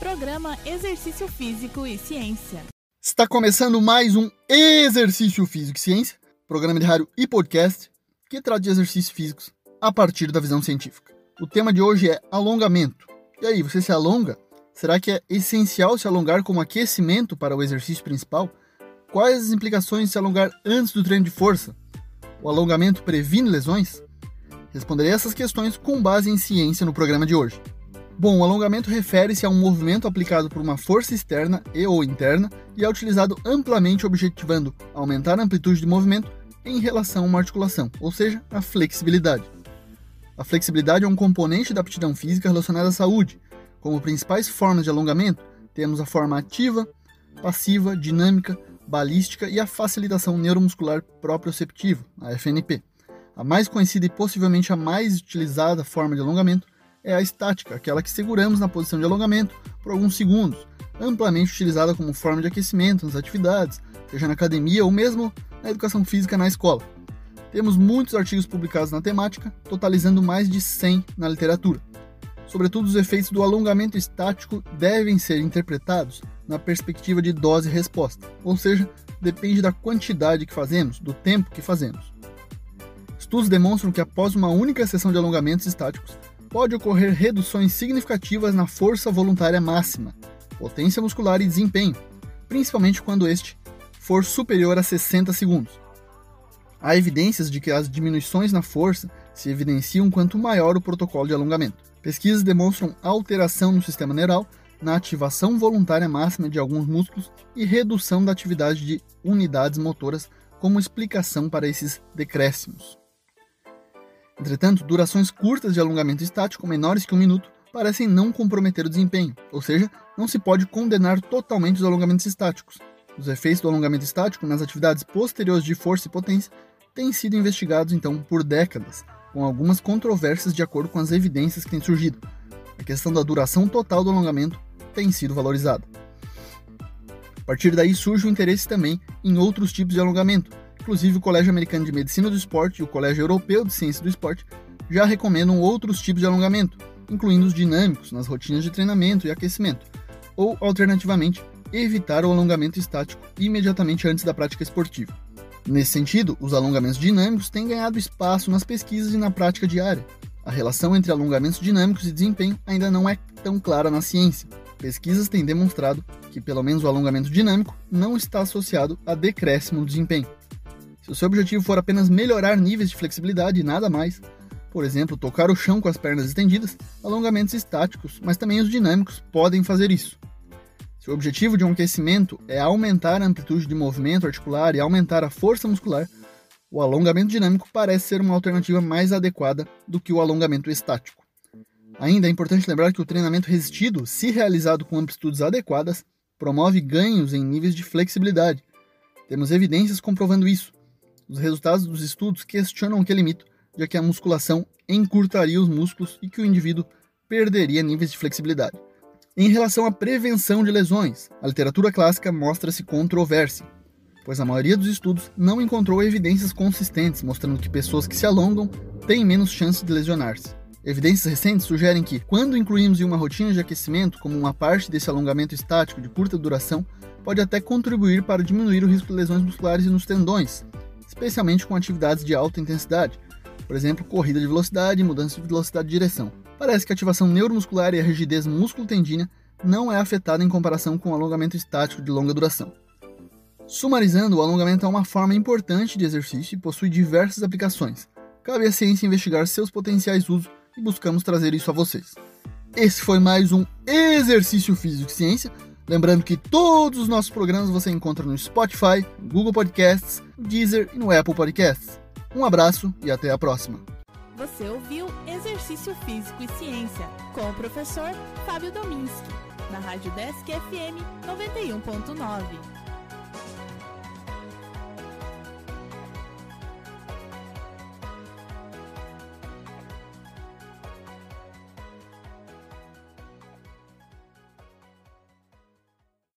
Programa Exercício Físico e Ciência. Está começando mais um Exercício Físico e Ciência, programa de rádio e podcast que trata de exercícios físicos a partir da visão científica. O tema de hoje é alongamento. E aí, você se alonga? Será que é essencial se alongar como aquecimento para o exercício principal? Quais as implicações de se alongar antes do treino de força? O alongamento previne lesões? Responderei essas questões com base em ciência no programa de hoje. Bom, o alongamento refere-se a um movimento aplicado por uma força externa e ou interna e é utilizado amplamente objetivando aumentar a amplitude de movimento em relação a uma articulação, ou seja, a flexibilidade. A flexibilidade é um componente da aptidão física relacionada à saúde. Como principais formas de alongamento, temos a forma ativa, passiva, dinâmica, balística e a facilitação neuromuscular proprioceptiva, a FNP. A mais conhecida e possivelmente a mais utilizada forma de alongamento é a estática, aquela que seguramos na posição de alongamento por alguns segundos, amplamente utilizada como forma de aquecimento nas atividades, seja na academia ou mesmo na educação física na escola. Temos muitos artigos publicados na temática, totalizando mais de 100 na literatura. Sobretudo, os efeitos do alongamento estático devem ser interpretados na perspectiva de dose-resposta, ou seja, depende da quantidade que fazemos, do tempo que fazemos. Estudos demonstram que após uma única sessão de alongamentos estáticos, pode ocorrer reduções significativas na força voluntária máxima, potência muscular e desempenho, principalmente quando este for superior a 60 segundos. Há evidências de que as diminuições na força se evidenciam quanto maior o protocolo de alongamento. Pesquisas demonstram alteração no sistema neural, na ativação voluntária máxima de alguns músculos e redução da atividade de unidades motoras como explicação para esses decréscimos. Entretanto, durações curtas de alongamento estático, menores que um minuto, parecem não comprometer o desempenho, ou seja, não se pode condenar totalmente os alongamentos estáticos. Os efeitos do alongamento estático nas atividades posteriores de força e potência têm sido investigados então por décadas, com algumas controvérsias de acordo com as evidências que têm surgido. A questão da duração total do alongamento tem sido valorizada. A partir daí surge o interesse também em outros tipos de alongamento, Inclusive, o Colégio Americano de Medicina do Esporte e o Colégio Europeu de Ciência do Esporte já recomendam outros tipos de alongamento, incluindo os dinâmicos nas rotinas de treinamento e aquecimento, ou, alternativamente, evitar o alongamento estático imediatamente antes da prática esportiva. Nesse sentido, os alongamentos dinâmicos têm ganhado espaço nas pesquisas e na prática diária. A relação entre alongamentos dinâmicos e desempenho ainda não é tão clara na ciência. Pesquisas têm demonstrado que, pelo menos, o alongamento dinâmico não está associado a decréscimo no desempenho. Se o seu objetivo for apenas melhorar níveis de flexibilidade e nada mais, por exemplo, tocar o chão com as pernas estendidas, alongamentos estáticos, mas também os dinâmicos podem fazer isso. Se o objetivo de um aquecimento é aumentar a amplitude de movimento articular e aumentar a força muscular, o alongamento dinâmico parece ser uma alternativa mais adequada do que o alongamento estático. Ainda é importante lembrar que o treinamento resistido, se realizado com amplitudes adequadas, promove ganhos em níveis de flexibilidade. Temos evidências comprovando isso, os resultados dos estudos questionam aquele mito de que a musculação encurtaria os músculos e que o indivíduo perderia níveis de flexibilidade. Em relação à prevenção de lesões, a literatura clássica mostra-se controvérsia, pois a maioria dos estudos não encontrou evidências consistentes mostrando que pessoas que se alongam têm menos chance de lesionar-se. Evidências recentes sugerem que, quando incluímos em uma rotina de aquecimento como uma parte desse alongamento estático de curta duração, pode até contribuir para diminuir o risco de lesões musculares nos tendões, especialmente com atividades de alta intensidade, por exemplo, corrida de velocidade e mudança de velocidade de direção. Parece que a ativação neuromuscular e a rigidez músculo-tendínea não é afetada em comparação com o alongamento estático de longa duração. Sumarizando, o alongamento é uma forma importante de exercício e possui diversas aplicações. Cabe à ciência investigar seus potenciais usos e buscamos trazer isso a vocês. Esse foi mais um Exercício Físico e Ciência Lembrando que todos os nossos programas você encontra no Spotify, Google Podcasts, Deezer e no Apple Podcasts. Um abraço e até a próxima. Você ouviu Exercício Físico e Ciência com o professor Fábio Dominski, na Rádio Desk FM 91.9.